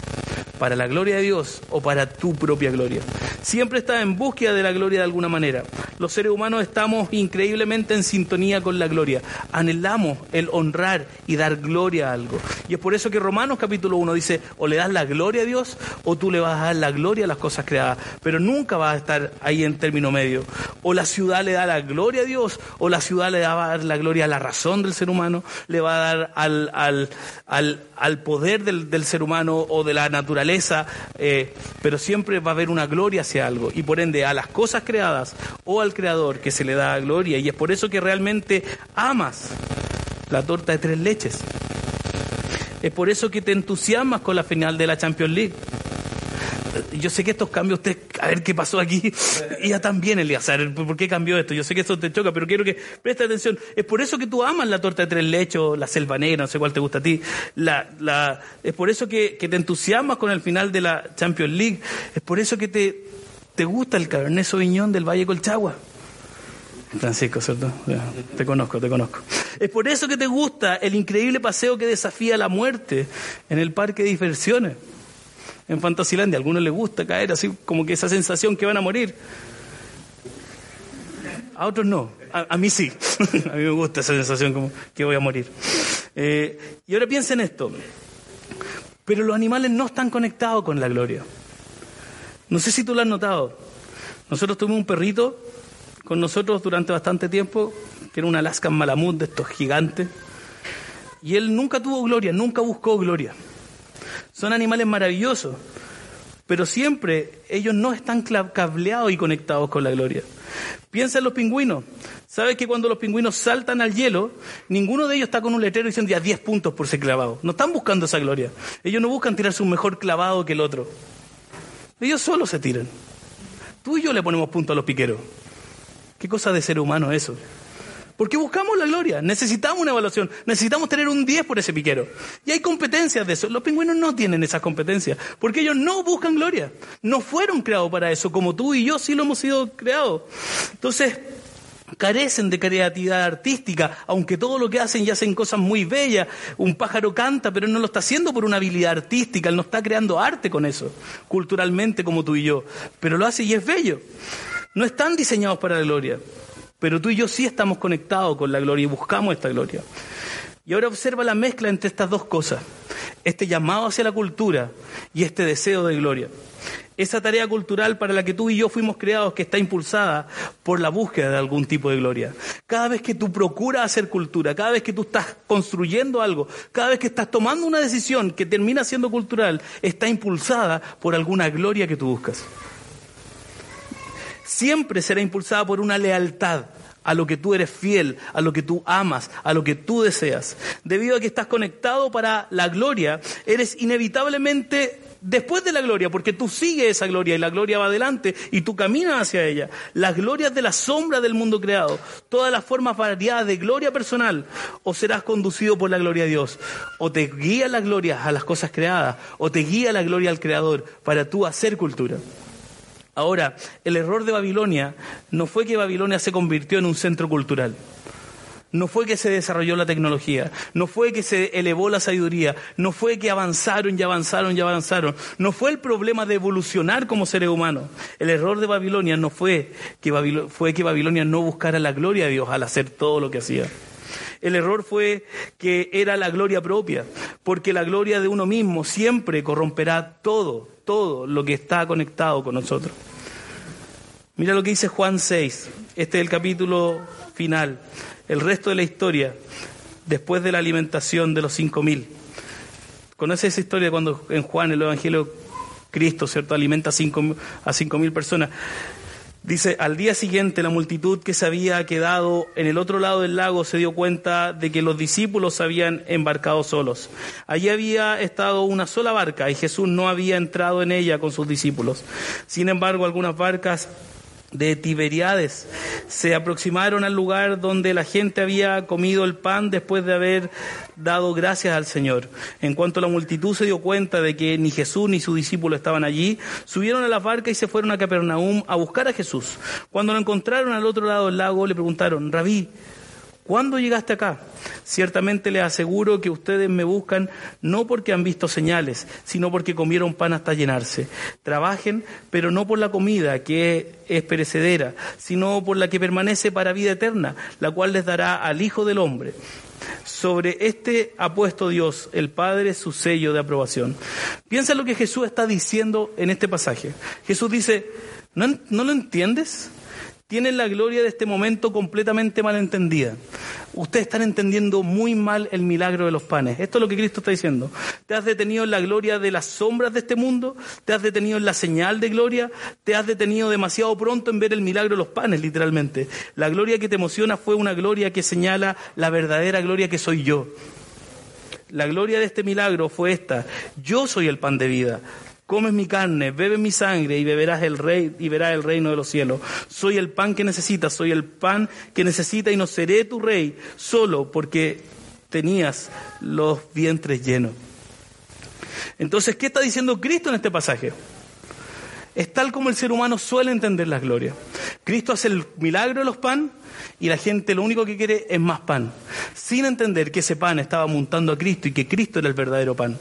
para la gloria de Dios o para tu propia gloria. Siempre estás en búsqueda de la gloria de alguna manera. Los seres humanos estamos increíblemente en sintonía con la gloria. Anhelamos el honrar y dar gloria a algo. Y es por eso que Romanos capítulo 1 dice, o le das la gloria a Dios o tú le vas a dar la gloria a las cosas creadas. Pero nunca vas a estar ahí en término medio. O la ciudad le da la gloria a Dios o la ciudad le va a dar la gloria a la razón del ser humano, le va a dar al, al, al, al poder del, del, ser humano o de la naturaleza, eh, pero siempre va a haber una gloria hacia algo. Y por ende a las cosas creadas o al creador que se le da gloria. Y es por eso que realmente amas la torta de tres leches. Es por eso que te entusiasmas con la final de la Champions League. Yo sé que estos cambios, usted, a ver qué pasó aquí, ya también, Elías, ¿por qué cambió esto? Yo sé que esto te choca, pero quiero que preste atención. Es por eso que tú amas la torta de tres lechos, la selva negra, no sé cuál te gusta a ti. Es por eso que, que te entusiasmas con el final de la Champions League. Es por eso que te, te gusta el Cabernet Sauvignon del Valle Colchagua. Francisco, ¿cierto? Te conozco, te conozco. Es por eso que te gusta el increíble paseo que desafía la muerte en el parque de diversiones. En Fantasilandia, a algunos les gusta caer así como que esa sensación que van a morir. A otros no, a, mí sí. a mí me gusta esa sensación como que voy a morir. Eh, y ahora piensa en esto. Pero los animales no están conectados con la gloria. No sé si tú lo has notado. Nosotros tuvimos un perrito con nosotros durante bastante tiempo, que era un Alaskan Malamut de estos gigantes. Y él nunca tuvo gloria, nunca buscó gloria. Son animales maravillosos, pero siempre ellos no están cableados y conectados con la gloria. Piensa en los pingüinos. ¿Sabes que cuando los pingüinos saltan al hielo, ninguno de ellos está con un letrero diciendo ya 10 puntos por ser clavado? No están buscando esa gloria. Ellos no buscan tirarse un mejor clavado que el otro. Ellos solo se tiran. Tú y yo le ponemos punto a los piqueros. ¿Qué cosa de ser humano eso? Porque buscamos la gloria, necesitamos una evaluación, necesitamos tener un 10 por ese piquero. Y hay competencias de eso. Los pingüinos no tienen esas competencias, porque ellos no buscan gloria. No fueron creados para eso, como tú y yo sí lo hemos sido creados. Entonces, carecen de creatividad artística, aunque todo lo que hacen y hacen cosas muy bellas. Un pájaro canta, pero no lo está haciendo por una habilidad artística, él no está creando arte con eso, culturalmente como tú y yo, pero lo hace y es bello no están diseñados para la gloria, pero tú y yo sí estamos conectados con la gloria y buscamos esta gloria. Y ahora observa la mezcla entre estas dos cosas, este llamado hacia la cultura y este deseo de gloria. Esa tarea cultural para la que tú y yo fuimos creados, que está impulsada por la búsqueda de algún tipo de gloria. Cada vez que tú procuras hacer cultura, cada vez que tú estás construyendo algo, cada vez que estás tomando una decisión que termina siendo cultural, está impulsada por alguna gloria que tú buscas siempre será impulsada por una lealtad a lo que tú eres fiel, a lo que tú amas, a lo que tú deseas. Debido a que estás conectado para la gloria, eres inevitablemente después de la gloria, porque tú sigues esa gloria y la gloria va adelante y tú caminas hacia ella. Las glorias de la sombra del mundo creado, todas las formas variadas de gloria personal, o serás conducido por la gloria de Dios, o te guía la gloria a las cosas creadas, o te guía la gloria al Creador para tú hacer cultura. Ahora, el error de Babilonia no fue que Babilonia se convirtió en un centro cultural. No fue que se desarrolló la tecnología, no fue que se elevó la sabiduría, no fue que avanzaron y avanzaron y avanzaron, no fue el problema de evolucionar como seres humanos. El error de Babilonia no fue que, Babilonia, no buscara la gloria de Dios al hacer todo lo que hacía. El error fue que era la gloria propia, porque la gloria de uno mismo siempre corromperá todo, todo lo que está conectado con nosotros. Mira lo que dice Juan 6, este es el capítulo final, el resto de la historia, después de la alimentación de los cinco mil. ¿Conoce esa historia cuando en Juan el Evangelio Cristo, ¿cierto?, alimenta a cinco mil personas. Dice, al día siguiente la multitud que se había quedado en el otro lado del lago se dio cuenta de que los discípulos habían embarcado solos. Allí había estado una sola barca y Jesús no había entrado en ella con sus discípulos. Sin embargo, algunas barcas de Tiberiades se aproximaron al lugar donde la gente había comido el pan después de haber dado gracias al Señor. En cuanto la multitud se dio cuenta de que ni Jesús ni su discípulo estaban allí, subieron a la barca y se fueron a Capernaum a buscar a Jesús. Cuando lo encontraron al otro lado del lago, le preguntaron, Rabí, ¿Cuándo llegaste acá? Ciertamente les aseguro que ustedes me buscan no porque han visto señales, sino porque comieron pan hasta llenarse. Trabajen, pero no por la comida que es perecedera, sino por la que permanece para vida eterna, la cual les dará al Hijo del Hombre. Sobre este ha puesto Dios, el Padre, su sello de aprobación. Piensa lo que Jesús está diciendo en este pasaje. Jesús dice, ¿no, ¿no lo entiendes? Tienen la gloria de este momento completamente malentendida. Ustedes están entendiendo muy mal el milagro de los panes. Esto es lo que Cristo está diciendo. Te has detenido en la gloria de las sombras de este mundo, te has detenido en la señal de gloria, te has detenido demasiado pronto en ver el milagro de los panes, literalmente. La gloria que te emociona fue una gloria que señala la verdadera gloria que soy yo. La gloria de este milagro fue esta. Yo soy el pan de vida comes mi carne, bebes mi sangre y beberás el rey y verás el reino de los cielos. Soy el pan que necesitas, soy el pan que necesita y no seré tu rey solo porque tenías los vientres llenos. Entonces, ¿qué está diciendo Cristo en este pasaje? Es tal como el ser humano suele entender las glorias. Cristo hace el milagro de los pan y la gente lo único que quiere es más pan, sin entender que ese pan estaba montando a Cristo y que Cristo era el verdadero pan.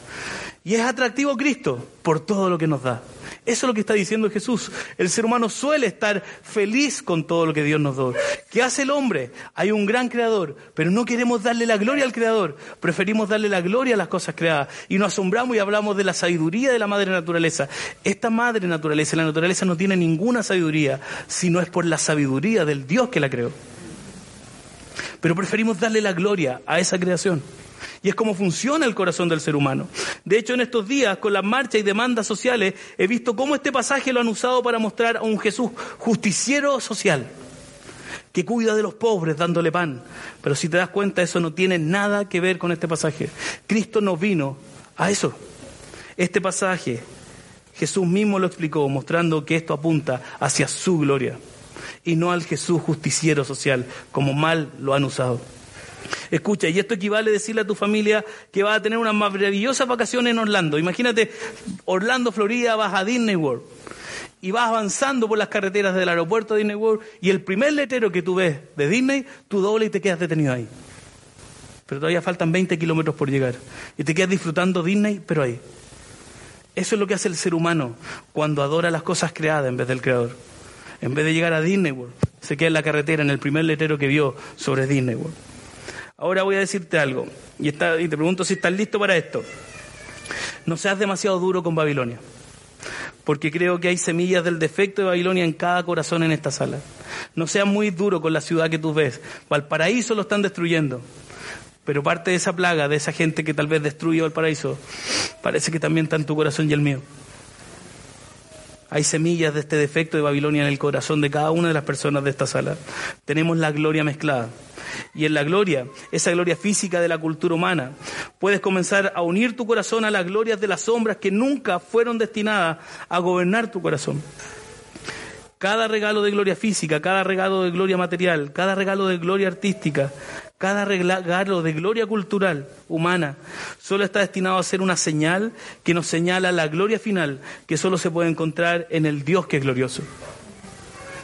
Y es atractivo Cristo por todo lo que nos da. Eso es lo que está diciendo Jesús. El ser humano suele estar feliz con todo lo que Dios nos da. ¿Qué hace el hombre? Hay un gran creador, pero no queremos darle la gloria al creador. Preferimos darle la gloria a las cosas creadas. Y nos asombramos y hablamos de la sabiduría de la madre naturaleza. Esta madre naturaleza, la naturaleza no tiene ninguna sabiduría, sino es por la sabiduría del Dios que la creó. Pero preferimos darle la gloria a esa creación. Y es como funciona el corazón del ser humano. De hecho, en estos días, con las marchas y demandas sociales, he visto cómo este pasaje lo han usado para mostrar a un Jesús justiciero social, que cuida de los pobres dándole pan. Pero si te das cuenta, eso no tiene nada que ver con este pasaje. Cristo no vino a eso. Este pasaje, Jesús mismo lo explicó, mostrando que esto apunta hacia su gloria y no al Jesús justiciero social, como mal lo han usado. Escucha, y esto equivale a decirle a tu familia que vas a tener unas maravillosas vacaciones en Orlando. Imagínate, Orlando, Florida, vas a Disney World y vas avanzando por las carreteras del aeropuerto de Disney World y el primer letrero que tú ves de Disney, tú doble y te quedas detenido ahí. Pero todavía faltan 20 kilómetros por llegar y te quedas disfrutando Disney, pero ahí. Eso es lo que hace el ser humano cuando adora las cosas creadas en vez del creador. En vez de llegar a Disney World, se queda en la carretera en el primer letrero que vio sobre Disney World. Ahora voy a decirte algo, y, te pregunto si estás listo para esto. No seas demasiado duro con Babilonia, porque creo que hay semillas del defecto de Babilonia en cada corazón en esta sala. No seas muy duro con la ciudad que tú ves. Valparaíso lo están destruyendo. Pero parte de esa plaga, de esa gente que tal vez destruyó el paraíso, parece que también está en tu corazón y el mío. Hay semillas de este defecto de Babilonia en el corazón de cada una de las personas de esta sala. Tenemos la gloria mezclada y en la gloria, esa gloria física de la cultura humana. Puedes comenzar a unir tu corazón a las glorias de las sombras que nunca fueron destinadas a gobernar tu corazón. Cada regalo de gloria física, cada regalo de gloria material, cada regalo de gloria artística, cada regalo de gloria cultural humana, solo está destinado a ser una señal que nos señala la gloria final que solo se puede encontrar en el Dios que es glorioso.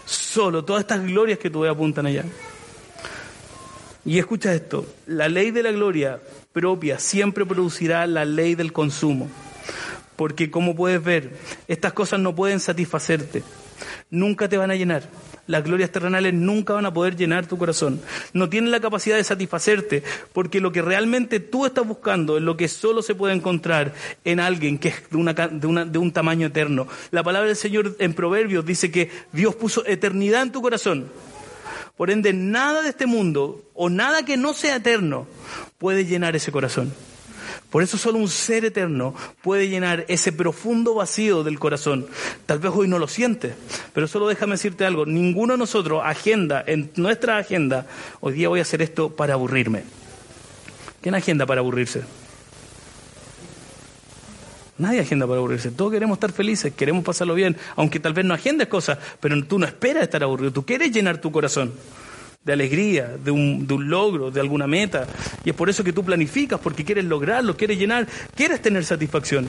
Solo todas estas glorias que tú ves apuntan allá. Y escucha esto, la ley de la gloria propia siempre producirá la ley del consumo. Porque como puedes ver, estas cosas no pueden satisfacerte, nunca te van a llenar. Las glorias terrenales nunca van a poder llenar tu corazón. No tienen la capacidad de satisfacerte, porque lo que realmente tú estás buscando es lo que solo se puede encontrar en alguien que es de, de un tamaño eterno. La palabra del Señor en Proverbios dice que Dios puso eternidad en tu corazón. Por ende, nada de este mundo o nada que no sea eterno puede llenar ese corazón. Por eso solo un ser eterno puede llenar ese profundo vacío del corazón. Tal vez hoy no lo sientes, pero solo déjame decirte algo. Ninguno de nosotros agenda, en nuestra agenda, hoy día voy a hacer esto para aburrirme. ¿Quién agenda para aburrirse? Nadie agenda para aburrirse. Todos queremos estar felices, queremos pasarlo bien, aunque tal vez no agendes cosas, pero tú no esperas estar aburrido. Tú quieres llenar tu corazón de alegría, de un, de un logro, de alguna meta. Y es por eso que tú planificas, porque quieres lograrlo, quieres llenar, quieres tener satisfacción.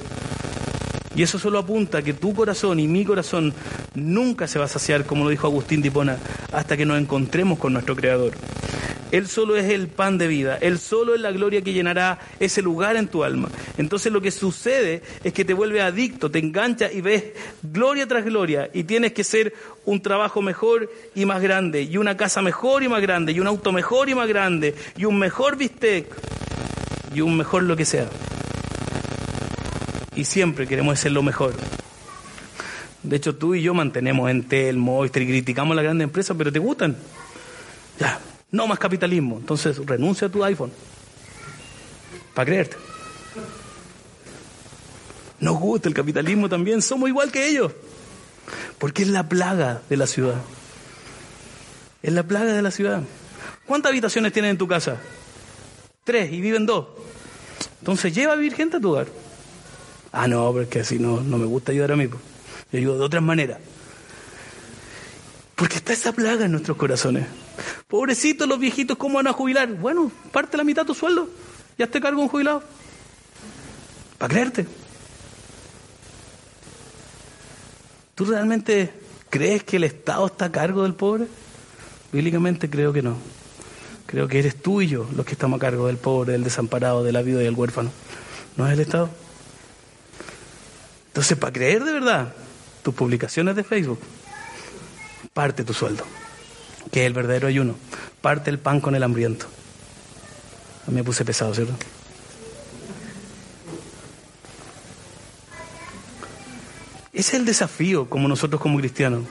Y eso solo apunta a que tu corazón y mi corazón nunca se va a saciar, como lo dijo Agustín Dipona, hasta que nos encontremos con nuestro Creador. Él solo es el pan de vida, Él solo es la gloria que llenará ese lugar en tu alma. Entonces lo que sucede es que te vuelve adicto, te engancha y ves gloria tras gloria y tienes que ser un trabajo mejor y más grande, y una casa mejor y más grande, y un auto mejor y más grande, y un mejor bistec, y un mejor lo que sea. Y siempre queremos ser lo mejor. De hecho, tú y yo mantenemos Entel, Movistar y criticamos las grandes empresas, pero te gustan. Ya, no más capitalismo. Entonces renuncia a tu iPhone. Para creerte. Nos gusta el capitalismo también, somos igual que ellos. Porque es la plaga de la ciudad. Es la plaga de la ciudad. ¿Cuántas habitaciones tienes en tu casa? Tres y viven dos. Entonces lleva a vivir gente a tu hogar. Ah, no, porque así no, no me gusta ayudar a mí. Yo ayudo de otras maneras. Porque está esa plaga en nuestros corazones. Pobrecitos los viejitos, ¿cómo van a jubilar? Bueno, parte la mitad de tu sueldo. Ya te cargo un jubilado. Para creerte. ¿Tú realmente crees que el Estado está a cargo del pobre? Bíblicamente creo que no. Creo que eres tú y yo los que estamos a cargo del pobre, del desamparado, de la viuda y del huérfano. ¿No es el Estado? Entonces, para creer de verdad tus publicaciones de Facebook, parte tu sueldo, que es el verdadero ayuno. Parte el pan con el hambriento. A mí me puse pesado, ¿cierto? Ese es el desafío como nosotros como cristianos.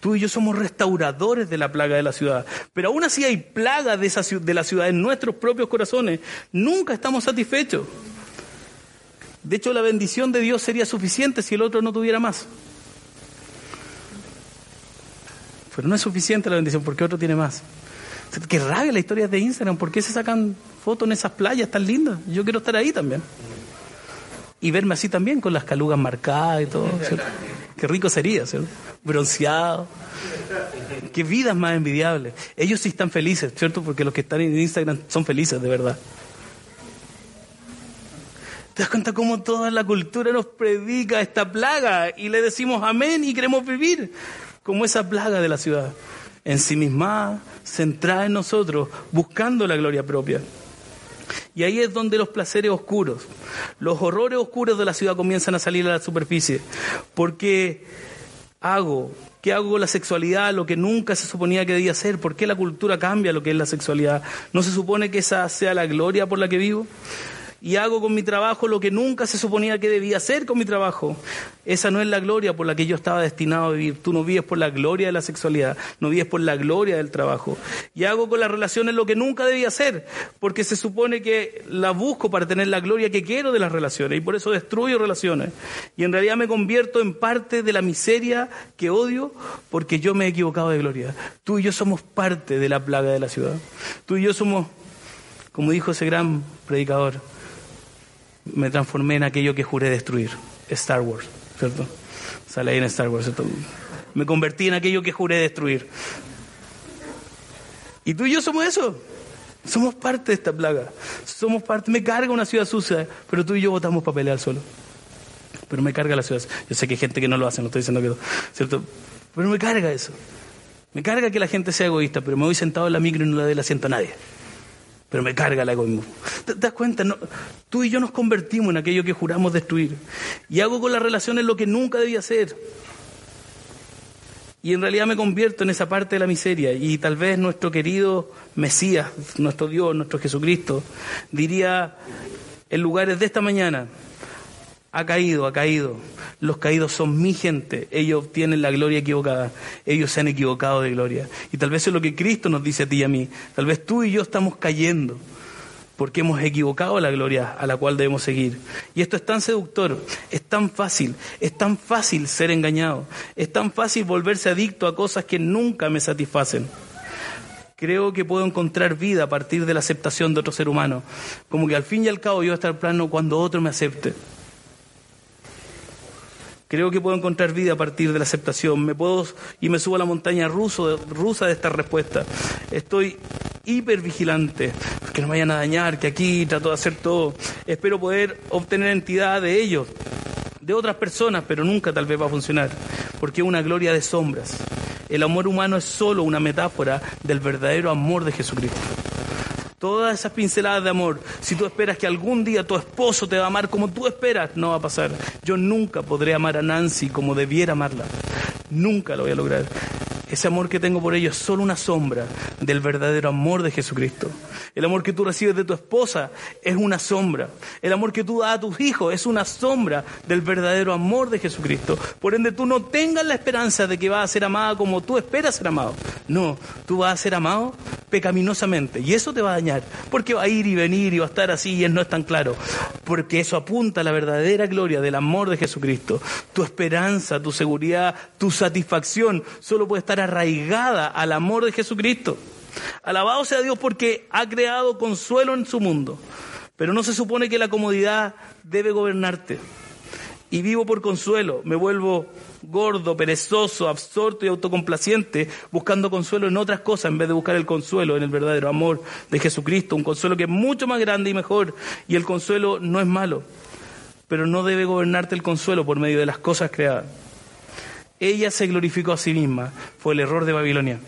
Tú y yo somos restauradores de la plaga de la ciudad. Pero aún así hay plaga de, esa, de la ciudad en nuestros propios corazones. Nunca estamos satisfechos. De hecho, la bendición de Dios sería suficiente si el otro no tuviera más. Pero no es suficiente la bendición porque otro tiene más. Qué rabia la historia de Instagram. ¿Por qué se sacan fotos en esas playas tan lindas? Yo quiero estar ahí también. Y verme así también, con las calugas marcadas y todo. Qué rico sería, ¿cierto? Bronceado. Qué vidas más envidiables. Ellos sí están felices, ¿cierto? Porque los que están en Instagram son felices, de verdad. ¿Te das cuenta cómo toda la cultura nos predica esta plaga y le decimos amén y queremos vivir como esa plaga de la ciudad? En sí misma, centrada en nosotros, buscando la gloria propia. Y ahí es donde los placeres oscuros, los horrores oscuros de la ciudad comienzan a salir a la superficie. Porque hago, ¿qué hago con la sexualidad? Lo que nunca se suponía que debía ser. ¿Por qué la cultura cambia lo que es la sexualidad? ¿No se supone que esa sea la gloria por la que vivo? Y hago con mi trabajo lo que nunca se suponía que debía hacer con mi trabajo. Esa no es la gloria por la que yo estaba destinado a vivir. Tú no vives por la gloria de la sexualidad, no vives por la gloria del trabajo. Y hago con las relaciones lo que nunca debía hacer, porque se supone que la busco para tener la gloria que quiero de las relaciones y por eso destruyo relaciones. Y en realidad me convierto en parte de la miseria que odio porque yo me he equivocado de gloria. Tú y yo somos parte de la plaga de la ciudad. Tú y yo somos, como dijo ese gran predicador, me transformé en aquello que juré destruir, Star Wars, ¿cierto? Sale ahí en Star Wars, ¿cierto? Me convertí en aquello que juré destruir. Y tú y yo somos eso. Somos parte de esta plaga. Somos parte. Me carga una ciudad sucia, pero tú y yo votamos para pelear solo. Pero me carga la ciudad. Yo sé que hay gente que no lo hace, no estoy diciendo que no, ¿cierto? Pero me carga eso. Me carga que la gente sea egoísta, pero me voy sentado en la micro y no le doy el asiento a nadie pero me carga el egoísmo. ¿Te, das cuenta? tú y yo nos convertimos en aquello que juramos destruir. Y hago con las relaciones lo que nunca debía hacer. Y en realidad me convierto en esa parte de la miseria. Y tal vez nuestro querido Mesías, nuestro Dios, nuestro Jesucristo, diría en lugares de esta mañana, ha caído, ha caído. Los caídos son mi gente. Ellos obtienen la gloria equivocada. Ellos se han equivocado de gloria. Y tal vez es lo que Cristo nos dice a ti y a mí. Tal vez tú y yo estamos cayendo porque hemos equivocado la gloria a la cual debemos seguir. Y esto es tan seductor, es tan fácil, es tan fácil ser engañado, es tan fácil volverse adicto a cosas que nunca me satisfacen. Creo que puedo encontrar vida a partir de la aceptación de otro ser humano, como que al fin y al cabo yo voy a estar plano cuando otro me acepte. Creo que puedo encontrar vida a partir de la aceptación. Me puedo y me subo a la montaña ruso, rusa de esta respuesta. Estoy hiper vigilante, que no me vayan a dañar, que aquí trato de hacer todo. Espero poder obtener entidad de ellos, de otras personas, pero nunca tal vez va a funcionar, porque es una gloria de sombras. El amor humano es solo una metáfora del verdadero amor de Jesucristo todas esas pinceladas de amor, si tú esperas que algún día tu esposo te va a amar como tú esperas, no va a pasar. Yo nunca podré amar a Nancy como debiera amarla. Nunca lo voy a lograr. Ese amor que tengo por ellos es solo una sombra del verdadero amor de Jesucristo. El amor que tú recibes de tu esposa es una sombra. El amor que tú das a tus hijos es una sombra del verdadero amor de Jesucristo. Por ende, tú no tengas la esperanza de que vas a ser amada como tú esperas ser amado. No, tú vas a ser amado pecaminosamente. Y eso te va a dañar. Porque va a ir y venir y va a estar así y no es tan claro. Porque eso apunta a la verdadera gloria del amor de Jesucristo. Tu esperanza, tu seguridad, tu satisfacción solo puede estar arraigada al amor de Jesucristo. Alabado sea Dios porque ha creado consuelo en su mundo. Pero no se supone que la comodidad debe gobernarte. Y vivo por consuelo, me vuelvo gordo, perezoso, absorto y autocomplaciente, buscando consuelo en otras cosas en vez de buscar el consuelo en el verdadero amor de Jesucristo, un consuelo que es mucho más grande y mejor. Y el consuelo no es malo, pero no debe gobernarte el consuelo por medio de las cosas creadas. Ella se glorificó a sí misma, fue el error de Babilonia.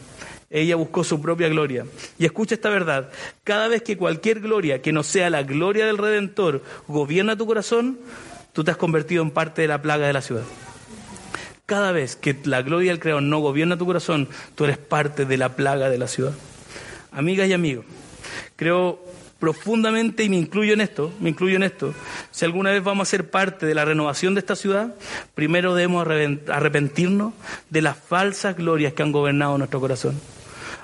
Ella buscó su propia gloria. Y escucha esta verdad, cada vez que cualquier gloria que no sea la gloria del Redentor gobierna tu corazón, tú te has convertido en parte de la plaga de la ciudad. Cada vez que la gloria del Creador no gobierna tu corazón, tú eres parte de la plaga de la ciudad. Amigas y amigos, creo profundamente, y me incluyo en esto, me incluyo en esto, si alguna vez vamos a ser parte de la renovación de esta ciudad, primero debemos arrepentirnos de las falsas glorias que han gobernado nuestro corazón.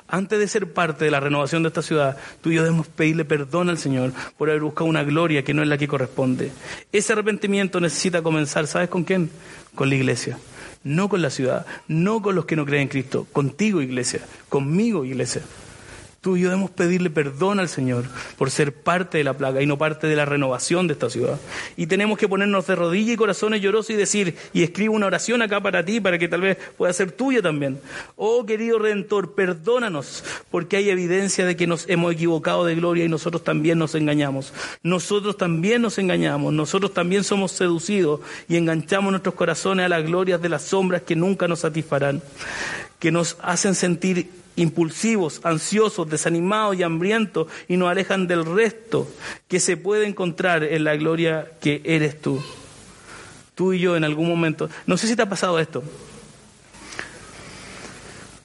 Antes de ser parte de la renovación de esta ciudad, tú y yo debemos pedirle perdón al Señor por haber buscado una gloria que no es la que corresponde. Ese arrepentimiento necesita comenzar, ¿sabes con quién? Con la iglesia. No con la ciudad, no con los que no creen en Cristo, contigo iglesia, conmigo iglesia. Tú y yo debemos pedirle perdón al Señor por ser parte de la plaga y no parte de la renovación de esta ciudad. Y tenemos que ponernos de rodillas y corazones llorosos y decir, y escribo una oración acá para ti, para que tal vez pueda ser tuya también. Oh querido Redentor, perdónanos, porque hay evidencia de que nos hemos equivocado de gloria y nosotros también nos engañamos. Nosotros también nos engañamos, nosotros también somos seducidos y enganchamos nuestros corazones a las glorias de las sombras que nunca nos satisfarán, que nos hacen sentir impulsivos, ansiosos, desanimados y hambrientos y nos alejan del resto que se puede encontrar en la gloria que eres tú. Tú y yo en algún momento, no sé si te ha pasado esto,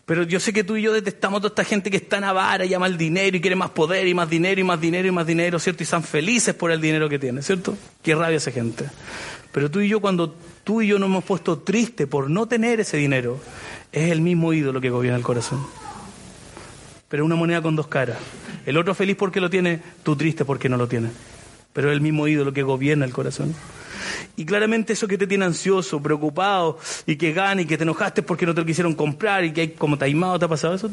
pero yo sé que tú y yo detestamos a toda esta gente que está en avara y ama el dinero y quiere más poder y más dinero y más dinero y más dinero, ¿cierto? Y están felices por el dinero que tienen, ¿cierto? Qué rabia esa gente. Pero tú y yo, cuando tú y yo nos hemos puesto tristes por no tener ese dinero, es el mismo ídolo que gobierna el corazón pero una moneda con dos caras. El otro feliz porque lo tiene, tú triste porque no lo tienes. Pero es el mismo ídolo que gobierna el corazón. Y claramente eso que te tiene ansioso, preocupado, y que gana y que te enojaste porque no te lo quisieron comprar y que hay como taimado, ¿te ha pasado eso?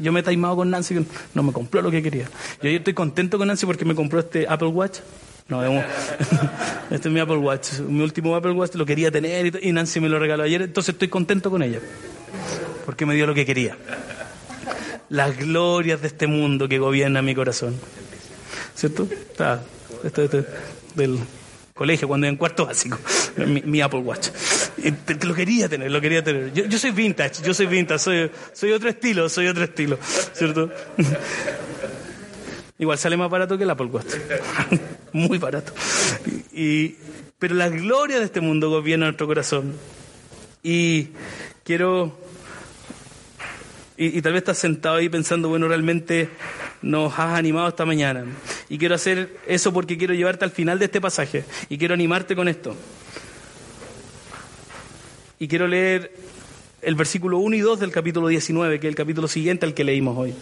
Yo me he taimado con Nancy, no me compró lo que quería. Yo estoy contento con Nancy porque me compró este Apple Watch. No, este es mi Apple Watch. Mi último Apple Watch lo quería tener y Nancy me lo regaló ayer, entonces estoy contento con ella. Porque me dio lo que quería las glorias de este mundo que gobierna mi corazón. ¿Cierto? Está, esto, del colegio, cuando en cuarto básico, mi, Apple Watch. lo quería tener, lo quería tener. Yo, soy vintage, yo soy vintage, soy, soy otro estilo, soy otro estilo, ¿cierto? Igual sale más barato que el Apple Watch. Muy barato. Y, pero la gloria de este mundo gobierna nuestro corazón. Y quiero y, tal vez estás sentado ahí pensando, bueno, realmente nos has animado esta mañana. Y quiero hacer eso porque quiero llevarte al final de este pasaje. Y quiero animarte con esto. Y quiero leer el versículo 1 y 2 del capítulo 19, que es el capítulo siguiente al que leímos hoy.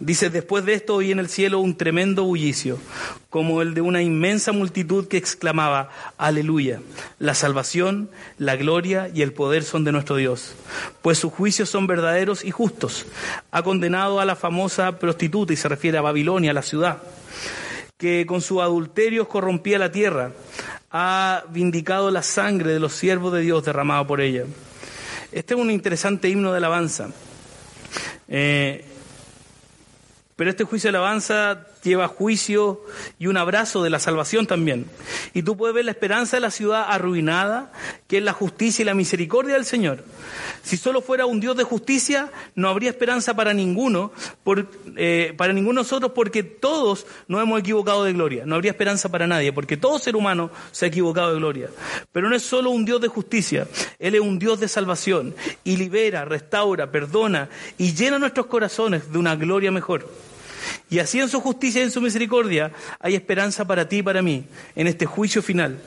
Dice, después de esto oí en el cielo un tremendo bullicio, como el de una inmensa multitud que exclamaba, aleluya, la salvación, la gloria y el poder son de nuestro Dios, pues sus juicios son verdaderos y justos. Ha condenado a la famosa prostituta, y se refiere a Babilonia, la ciudad, que con su adulterio corrompía la tierra, ha vindicado la sangre de los siervos de Dios derramada por ella. Este es un interesante himno de alabanza. Eh, pero este juicio de alabanza lleva juicio y un abrazo de la salvación también. Y tú puedes ver la esperanza de la ciudad arruinada, que es la justicia y la misericordia del Señor. Si solo fuera un Dios de justicia, no habría esperanza para ninguno, por, eh, para ninguno de nosotros, porque todos nos hemos equivocado de gloria. No habría esperanza para nadie, porque todo ser humano se ha equivocado de gloria. Pero no es solo un Dios de justicia, Él es un Dios de salvación y libera, restaura, perdona y llena nuestros corazones de una gloria mejor. Y así en su justicia y en su misericordia hay esperanza para ti y para mí en este juicio final.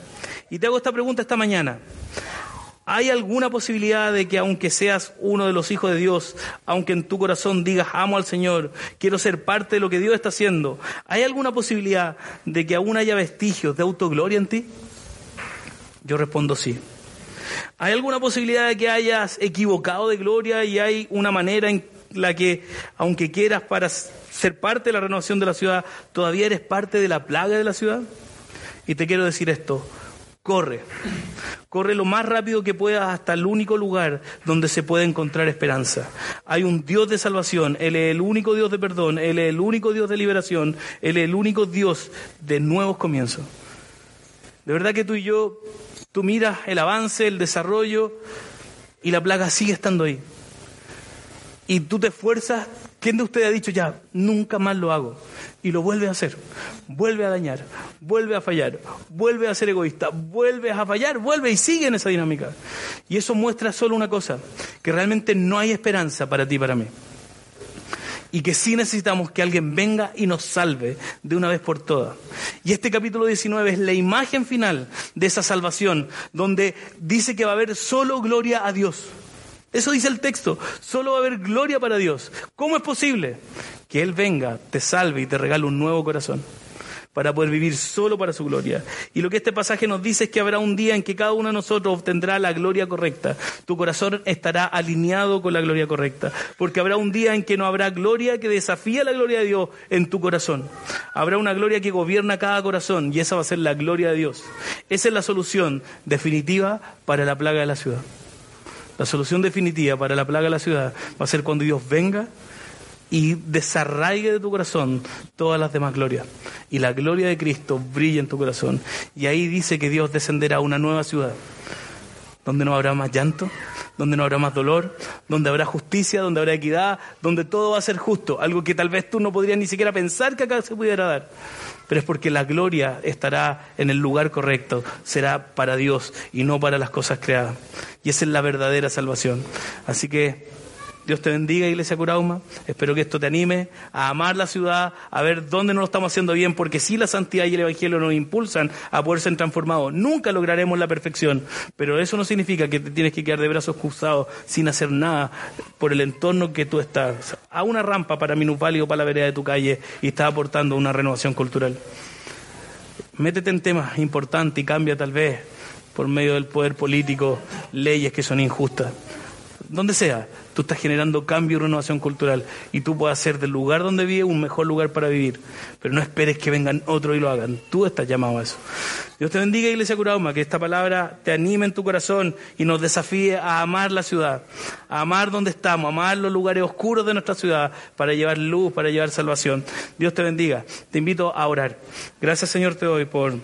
Y te hago esta pregunta esta mañana. ¿Hay alguna posibilidad de que aunque seas uno de los hijos de Dios, aunque en tu corazón digas amo al Señor, quiero ser parte de lo que Dios está haciendo, ¿hay alguna posibilidad de que aún haya vestigios de autogloria en ti? Yo respondo sí. ¿Hay alguna posibilidad de que hayas equivocado de gloria y hay una manera en la que, aunque quieras para ser parte de la renovación de la ciudad, todavía eres parte de la plaga de la ciudad? Y te quiero decir esto, corre, corre lo más rápido que puedas hasta el único lugar donde se puede encontrar esperanza. Hay un Dios de salvación, Él es el único Dios de perdón, Él es el único Dios de liberación, Él es el único Dios de nuevos comienzos. De verdad que tú y yo, tú miras el avance, el desarrollo y la plaga sigue estando ahí. Y tú te esfuerzas, ¿quién de ustedes ha dicho ya, nunca más lo hago? y lo vuelve a hacer. Vuelve a dañar, vuelve a fallar, vuelve a ser egoísta, vuelve a fallar, vuelve y sigue en esa dinámica. Y eso muestra solo una cosa, que realmente no hay esperanza para ti y para mí. Y que sí necesitamos que alguien venga y nos salve de una vez por todas. Y este capítulo 19 es la imagen final de esa salvación, donde dice que va a haber solo gloria a Dios. Eso dice el texto. Solo va a haber gloria para Dios. ¿Cómo es posible? Que Él venga, te salve y te regale un nuevo corazón para poder vivir solo para su gloria. Y lo que este pasaje nos dice es que habrá un día en que cada uno de nosotros obtendrá la gloria correcta. Tu corazón estará alineado con la gloria correcta. Porque habrá un día en que no habrá gloria que desafía la gloria de Dios en tu corazón. Habrá una gloria que gobierna cada corazón y esa va a ser la gloria de Dios. Esa es la solución definitiva para la plaga de la ciudad. La solución definitiva para la plaga de la ciudad va a ser cuando Dios venga y desarraigue de tu corazón todas las demás glorias. Y la gloria de Cristo brilla en tu corazón. Y ahí dice que Dios descenderá a una nueva ciudad, donde no habrá más llanto, donde no habrá más dolor, donde habrá justicia, donde habrá equidad, donde todo va a ser justo, algo que tal vez tú no podrías ni siquiera pensar que acá se pudiera dar pero es porque la gloria estará en el lugar correcto, será para Dios y no para las cosas creadas. Y esa es la verdadera salvación. Así que Dios te bendiga, Iglesia Curauma. Espero que esto te anime a amar la ciudad, a ver dónde no lo estamos haciendo bien, porque si la santidad y el Evangelio nos impulsan a poder ser transformados. Nunca lograremos la perfección, pero eso no significa que te tienes que quedar de brazos cruzados sin hacer nada por el entorno que tú estás. A una rampa para minusválido para la vereda de tu calle y estás aportando una renovación cultural. Métete en temas importantes y cambia tal vez por medio del poder político leyes que son injustas. Donde sea, tú estás generando cambio y renovación cultural y tú puedes hacer del lugar donde vives un mejor lugar para vivir. Pero no esperes que vengan otros y lo hagan. Tú estás llamado a eso. Dios te bendiga, Iglesia Curauma, que esta palabra te anime en tu corazón y nos desafíe a amar la ciudad, a amar donde estamos, a amar los lugares oscuros de nuestra ciudad para llevar luz, para llevar salvación. Dios te bendiga. Te invito a orar. Gracias, Señor, te doy por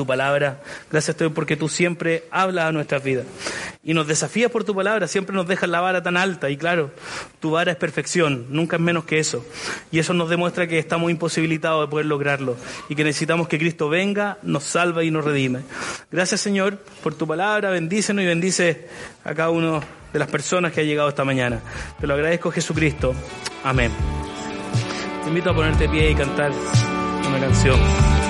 tu palabra. Gracias te porque tú siempre hablas a nuestras vidas. Y nos desafías por tu palabra, siempre nos dejas la vara tan alta. Y claro, tu vara es perfección, nunca es menos que eso. Y eso nos demuestra que estamos imposibilitados de poder lograrlo. Y que necesitamos que Cristo venga, nos salve y nos redime. Gracias Señor por tu palabra, bendícenos y bendice a cada uno de las personas que ha llegado esta mañana. Te lo agradezco Jesucristo. Amén. Te invito a ponerte pie y cantar una canción.